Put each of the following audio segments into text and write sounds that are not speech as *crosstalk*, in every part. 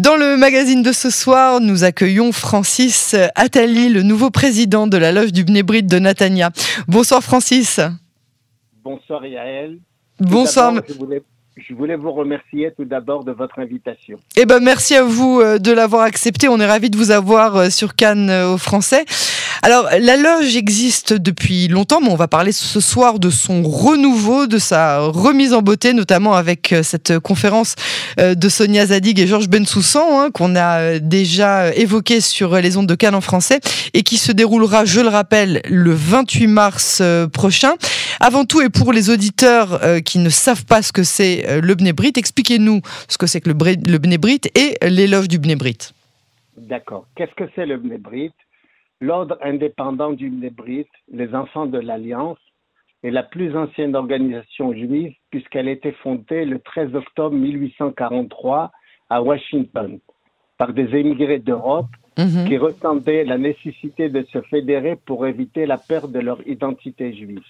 Dans le magazine de ce soir, nous accueillons Francis Attali, le nouveau président de la loge du Bnébrit de Natania. Bonsoir Francis. Bonsoir Yael. Bonsoir. Je voulais vous remercier tout d'abord de votre invitation. Eh ben, merci à vous euh, de l'avoir accepté. On est ravis de vous avoir euh, sur Cannes euh, au Français. Alors, la loge existe depuis longtemps, mais on va parler ce soir de son renouveau, de sa remise en beauté, notamment avec cette conférence de Sonia Zadig et Georges Bensoussan, hein, qu'on a déjà évoqué sur les ondes de Cannes en français, et qui se déroulera, je le rappelle, le 28 mars prochain. Avant tout, et pour les auditeurs qui ne savent pas ce que c'est euh, le Bnébrit. Expliquez-nous ce que c'est que le, Bnébrit et l'éloge du Bnébrit. D'accord. Qu'est-ce que c'est le Bnébrit L'ordre indépendant du Bnébrit, les enfants de l'Alliance, est la plus ancienne organisation juive puisqu'elle a été fondée le 13 octobre 1843 à Washington par des émigrés d'Europe mhm. qui ressentaient la nécessité de se fédérer pour éviter la perte de leur identité juive.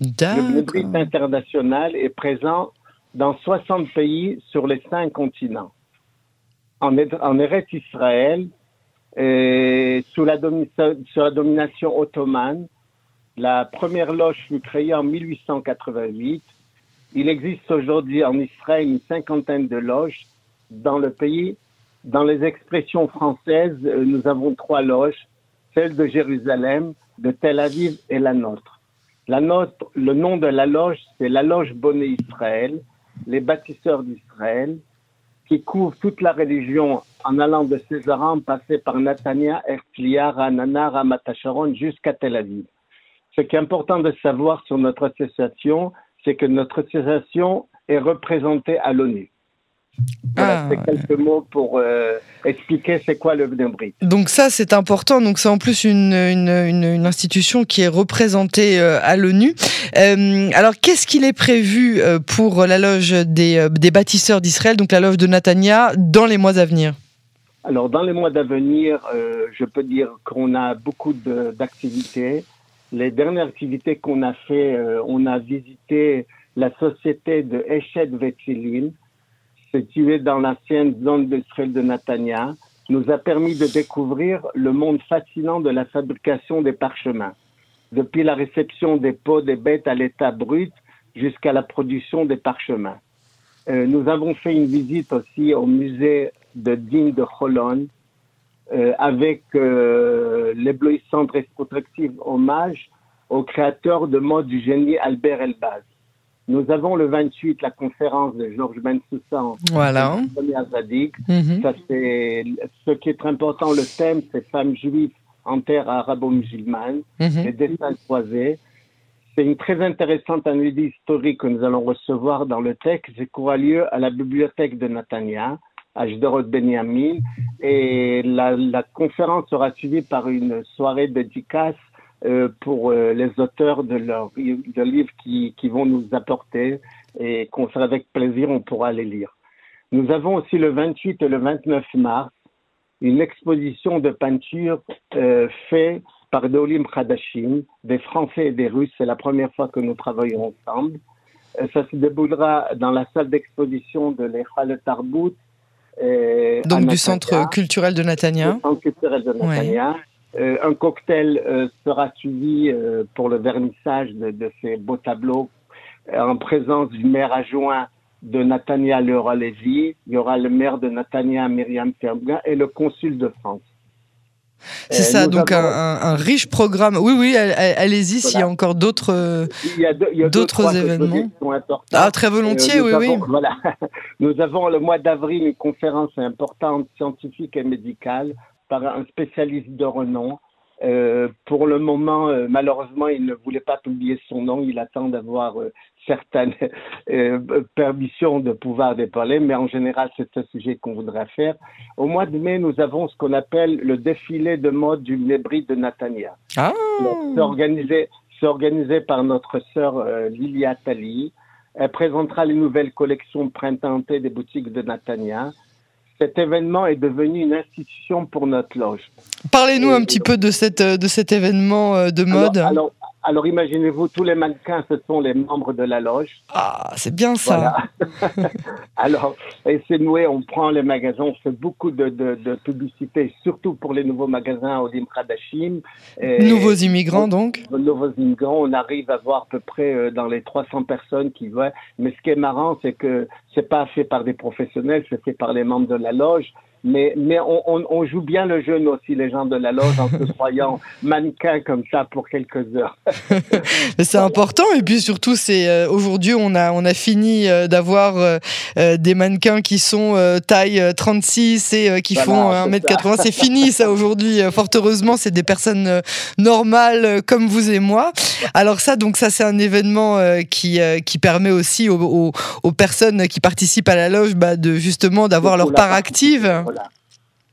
Le Bnébrit international est présent dans 60 pays sur les cinq continents. En, en Eretz Israël, sous, la la domination ottomane, la première loge fut créée en 1888. Il existe aujourd'hui en Israël une cinquantaine de loges. Dans le pays, dans les expressions françaises, nous avons trois loges, celle de Jérusalem, de Tel Aviv et la nôtre. Le nom de la loge, c'est la loge Bonnet Israël les bâtisseurs d'Israël, qui couvrent toute la religion en allant de Césaran, passer par Natania, Herzliya, Ranana, Ramatacharon jusqu'à Tel Aviv. Ce qui est important de savoir sur notre association, c'est que notre association est représentée à l'ONU. Voilà, ah. c'est quelques mots pour euh, expliquer c'est quoi le Bnebrit. Donc ça, c'est important. Donc c'est en plus une, une, institution qui est représentée euh, à l'ONU. Euh, alors qu'est-ce qu'il est prévu pour la loge des, des bâtisseurs d'Israël, donc la loge de Natania, dans les mois à venir? Alors dans les mois à venir, je peux dire qu'on a beaucoup d'activités. Les dernières activités qu'on a fait, on a visité la société de Eshed Vetzilin, situé dans l'ancienne zone d'Israël de Natania, nous a permis de découvrir le monde fascinant de la fabrication des parchemins, depuis la réception des peaux des bêtes à l'état brut jusqu'à la production des parchemins. Euh, nous avons fait une visite aussi au musée de Digne de Holon euh, avec euh, l'éblouissante rétrospective hommage au créateur de mode du génie Albert Elbaz. Nous avons le 28 la conférence de Georges Bensoussan. Voilà. Zadig. Mhm. Ça, c'est, ce qui est très important, le thème, c'est femmes juives en terre arabo-musulmane, mhm. les dessins croisés. C'est une très intéressante analyse historique que nous allons recevoir dans le texte qui aura lieu à la bibliothèque de Natania, à Jderot Benyamin. Et la, la conférence sera suivie par une soirée dédicace pour euh, les auteurs de leurs de livres qui, qui vont nous apporter et qu'on sera avec plaisir, on pourra les lire. Nous avons aussi le 28 et le 29 mars une exposition de peinture euh, faite par Dolim Khadashim, des Français et des Russes. C'est la première fois que nous travaillons ensemble. Euh, ça se déboulera dans la salle d'exposition de l'Echal Tarbout. Donc du centre culturel de Natania. Le centre culturel de Natania. Euh, un cocktail euh, sera suivi euh, pour le vernissage de, ces beaux tableaux en présence du maire adjoint de Natania Lévy. Il y aura le maire de Natania Myriam Ferguin et le consul de France. C'est ça, donc un, riche programme. Oui, oui, allez-y s'il y a encore d'autres d'autres événements. Ah, très volontiers, oui, oui. *laughs* Voilà. Nous avons le mois d'avril une conférence importante scientifique et médicale par un spécialiste de renom. Euh, pour le moment, euh, malheureusement, il ne voulait pas publier son nom. Il attend d'avoir euh, certaines *laughs* permissions de pouvoir déparler, mais en général, c'est un sujet qu'on voudrait faire. Au mois de mai, nous avons ce qu'on appelle le défilé de mode du Nébri de Natania. Ah. C'est organisé, organisé, par notre sœur Lilia Tali. Elle présentera les nouvelles collections printemps des boutiques de Natania cet événement est devenu une institution pour notre loge. Parlez-nous un petit peu de, cette, de cet événement euh, de mode. Alors, Alors imaginez-vous, tous les mannequins, ce sont les membres de la loge. Ah, c'est bien ça. *laughs* Alors, et c'est noué, on prend les magasins, on fait beaucoup de, de, publicité, surtout pour les nouveaux magasins au Kardashim. Nouveaux immigrants donc Nouveaux immigrants, on arrive à voir à peu près euh, dans les 300 personnes qui voient. Mais ce qui est marrant, c'est que c'est pas fait par des professionnels, c'est fait par les membres de la loge mais, mais on, on, on, joue bien le jeu, nous aussi, les gens de la loge, en se croyant *laughs* mannequins comme ça pour quelques heures. *laughs* c'est important, et puis surtout, c'est euh, aujourd'hui, on a, on a fini euh, d'avoir euh, des mannequins qui sont taille 36 et qui font 1m80. C'est fini, ça, *laughs* aujourd'hui. Fort heureusement, c'est des personnes normales comme vous et moi. Alors, ça, donc, ça, c'est un événement qui, qui permet aussi aux, aux, personnes qui participent à la loge bah, de justement d'avoir leur part active.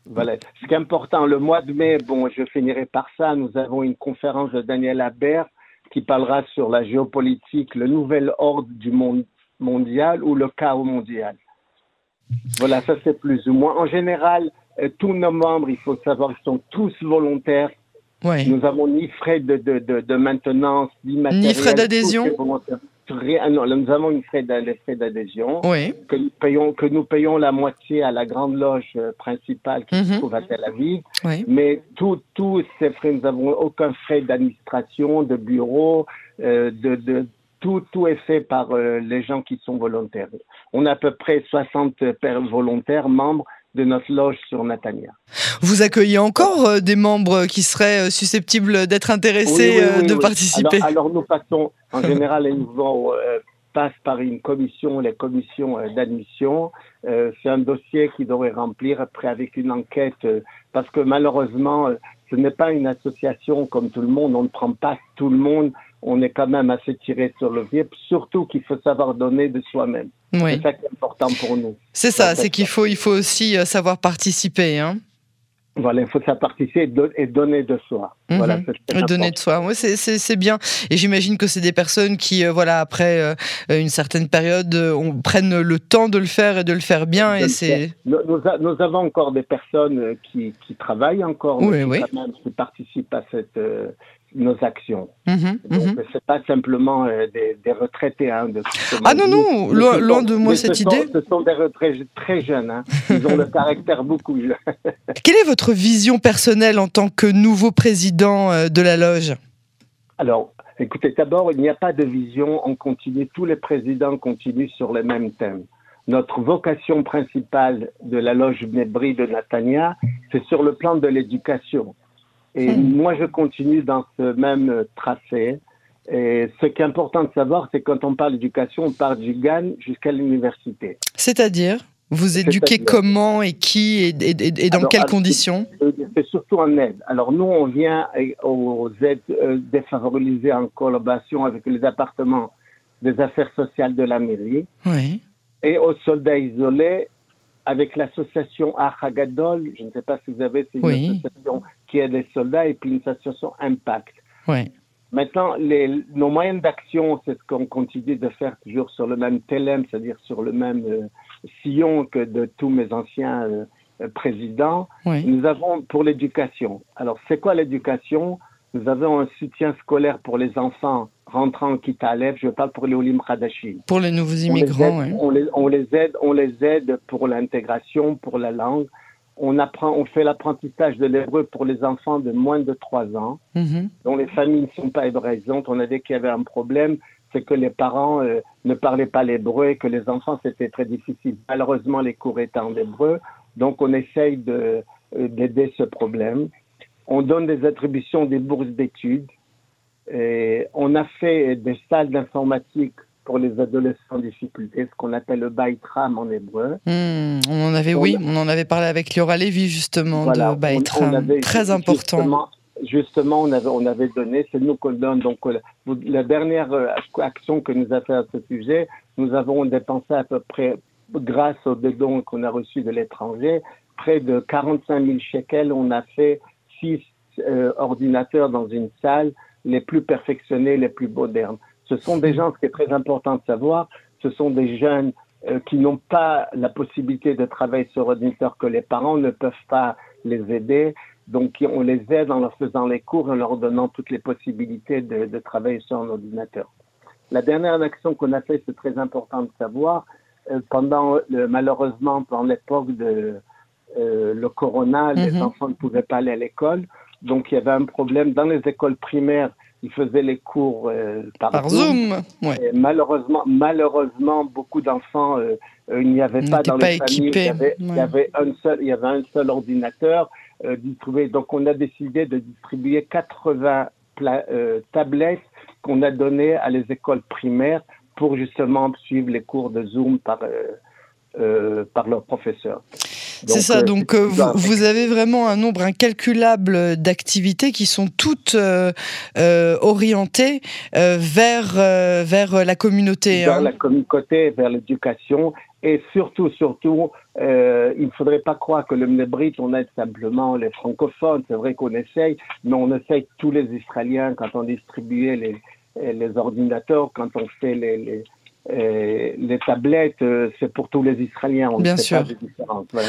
Voilà. Ce qui est important, le mois de mai, bon, je finirai par ça. Nous avons une conférence de Daniel Habert qui parlera sur la géopolitique, le nouvel ordre du monde mondial ou le chaos mondial. Voilà, ça c'est plus ou moins. En général, euh, tous nos membres, il faut savoir, ils sont tous volontaires. Nous avons ni frais de, de, de, maintenance, ni Ni frais d'adhésion nous avons une frais d'adhésion que, nous payons, que nous payons la moitié à la grande loge euh, principale qui se mhm. trouve à Tel Aviv. Mais tous ces frais, nous n'avons aucun frais d'administration, de bureau, euh, de, de tout, tout est fait par euh, les gens qui sont volontaires. On a à peu près 60 volontaires, membres de notre loge sur Natania. Vous accueillez encore des membres qui seraient susceptibles d'être intéressés de participer alors, nous passons en *laughs* général, les nouveaux euh, passent par une commission, les commissions euh, d'admission. Euh, c'est un dossier qu'ils devraient remplir après avec une enquête, parce que malheureusement, ce n'est pas une association comme tout le monde. On ne prend pas tout le monde. On est quand même assez tiré sur le pied, surtout qu'il faut savoir donner de soi-même. C'est ça qui est important pour nous. C'est ça, c'est qu'il faut, il faut aussi savoir participer. Hein voilà, il faut ça participer et donner de soi. Mhm. Voilà, donner de soi. Oui, c'est bien. Et j'imagine que c'est des personnes qui, euh, voilà, après euh, une certaine période, euh, on, prennent le temps de le faire et de le faire bien. et c'est. Nous, nous, avons encore des personnes qui, qui travaillent encore, oui, oui. qui participent à cette nos actions. Donc, mhm. c'est pas simplement euh, des, des, retraités. Hein, de ah non, non, loin, de moi cette idée. ce sont des retraités très jeunes. Hein. Ils ont le *laughs* caractère beaucoup jeune. *laughs* Quelle est votre vision personnelle en tant que nouveau président euh, de la loge? Alors, écoutez, d'abord, il n'y a pas de vision. On continue, tous les présidents continuent sur les mêmes thèmes. Notre vocation principale de la loge Mébri de Natania, c'est sur le plan de l'éducation. Et moi, je continue dans ce même tracé. Et ce qui est important de savoir, c'est quand on parle d'éducation, on parle du GAN jusqu'à l'université. C'est-à-dire Vous éduquez comment et qui et, dans quelles conditions? C'est surtout en aide. Alors nous, on vient aux aides euh, défavorisées en collaboration avec les appartements des affaires sociales de la mairie. Oui. Et aux soldats isolés avec l'association Achagadol, je ne sais pas si vous avez, c'est une association qui est des soldats et puis une association Impact. Oui. Maintenant, les, nos moyens d'action, c'est ce qu'on continue de faire toujours sur le même télème, c'est-à-dire sur le même euh, sillon que de tous mes anciens euh, présidents. Oui. Nous avons pour l'éducation. Alors, c'est quoi l'éducation? Nous avons un soutien scolaire pour les enfants rentrant en Kitalev, je parle pour les Olim Khadashim. Pour les nouveaux immigrants, on les, on, les, aide, on les aide pour l'intégration, pour la langue. On apprend, on fait l'apprentissage de l'hébreu pour les enfants de moins de 3 ans, mhm. dont les familles ne sont pas hébraïsantes. On a dit qu'il y avait un problème, c'est que les parents euh, ne parlaient pas l'hébreu et que les enfants, c'était très difficile. Malheureusement, les cours étaient en hébreu, donc on essaye de, euh, d'aider ce problème. On donne des attributions des bourses d'études et on a fait des salles d'informatique pour les adolescents en difficulté, ce qu'on appelle le Baitram en hébreu. Hmm, on en avait, oui, on en avait parlé avec Liora Lévy justement de Baitram, très important. Justement, on avait, on avait donné, c'est nous qu'on donne. Donc, euh, la dernière euh, action que nous avons fait à ce sujet, nous avons dépensé à peu près, grâce aux dons qu'on a reçus de l'étranger, près de 45 000 shekels. On a fait six euh, ordinateurs dans une salle les plus perfectionnés, les plus modernes. Ce sont des gens, ce qui est très important de savoir, ce sont des jeunes euh, qui n'ont pas la possibilité de travailler sur ordinateur, que les parents ne peuvent pas les aider. Donc, on les aide en leur faisant les cours, en leur donnant toutes les possibilités de, de travailler sur un ordinateur. La dernière action qu'on a fait, c'est très important de savoir, euh, pendant, malheureusement, pendant l'époque de euh, le corona, les mhm. enfants ne pouvaient pas aller à l'école. Donc, il y avait un problème dans les écoles primaires. Ils faisaient les cours euh, par, Zoom. malheureusement, malheureusement, beaucoup d'enfants, euh, il n'y avait pas dans les familles. Il y, avait, il y, avait, un seul, il y avait un seul ordinateur distribué. Donc, on a décidé de distribuer 80 tablettes qu'on a données à les écoles primaires pour justement suivre les cours de Zoom par, par leurs professeurs. C'est ça, euh, donc euh, vous, avez vraiment un nombre incalculable d'activités qui sont toutes euh, orientées vers, vers la communauté. Vers hein. la communauté, vers l'éducation et surtout, surtout, il ne faudrait pas croire que le Mnebrit, on aide simplement les francophones. C'est vrai qu'on essaye, mais on essaye tous les Israéliens quand on distribuait les, les ordinateurs, quand on fait les, les tablettes, euh, c'est pour tous les Israéliens. On bien sûr.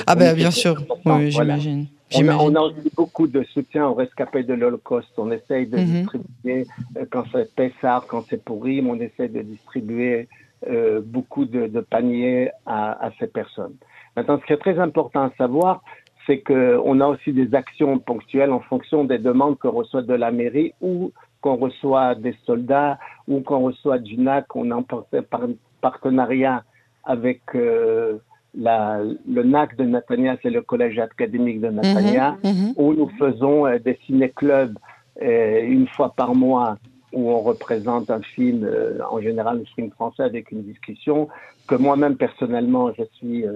ah ben bien sûr, oui, j'imagine. On, a aussi beaucoup de soutien aux rescapés de l'Holocauste. On essaye de mhm. distribuer, euh, quand c'est Pessar, quand c'est Pourim, on essaie de distribuer euh, beaucoup de, paniers à, à, ces personnes. Maintenant, ce qui est très important à savoir, c'est qu'on a aussi des actions ponctuelles en fonction des demandes qu'on reçoit de la mairie ou qu'on reçoit des soldats ou qu'on reçoit du NAC, on en par partenariat avec euh, la, le NAC de Natania, c'est le collège académique de Natania, mhm, mhm. où nous faisons euh, des ciné-clubs euh, une fois par mois où on représente un film, en général un film français avec une discussion, que moi-même personnellement je suis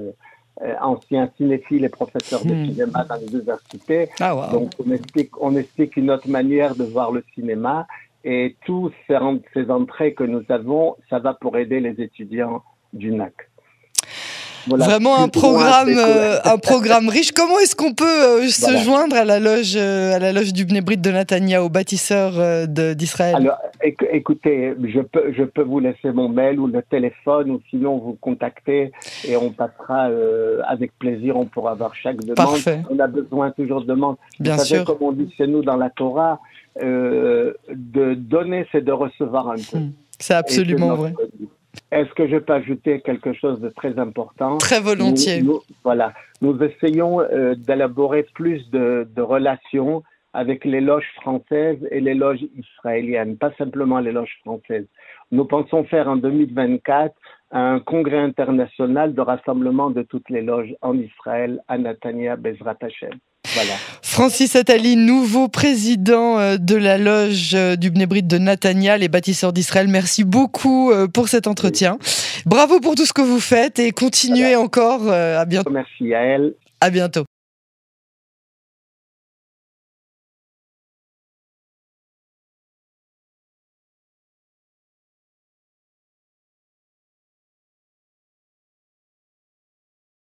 euh, ancien cinéphile et professeur de hmm. cinéma dans les universités. Ah, Donc, on explique, on explique une autre manière de voir le cinéma. Et tous ces, ces entrées que nous avons, ça va pour aider les étudiants du NAC. Vraiment un *laughs* programme, euh, un programme riche. Comment est-ce qu'on peut euh, se joindre à la loge, euh, à la loge du Bnebrit de Natania, au bâtisseur d'Israël? Alors, écoutez, je peux, je peux vous laisser mon mail ou le téléphone, ou sinon vous contacter et on passera avec plaisir. On pourra avoir chaque demande. Parfait. On a besoin toujours de demandes. Bien vous savez, sûr. Comme on dit chez nous dans la Torah, de donner, c'est de recevoir un peu. Hmm. C'est absolument vrai. Est-ce que je peux ajouter quelque chose de très important? Très volontiers. voilà. Nous essayons euh, d'élaborer plus de, de, relations avec les loges françaises et les loges israéliennes, pas simplement les loges françaises. Nous pensons faire en 2024 un congrès international de rassemblement de toutes les loges en Israël à Natania, Bezrat Hashem. Francis Attali, nouveau président euh, de la loge euh, du Bnebrit de Natania, les bâtisseurs d'Israël. Merci beaucoup euh, pour cet entretien. Bravo pour tout ce que vous faites et continuez encore. À bientôt. Merci à elle. À bientôt.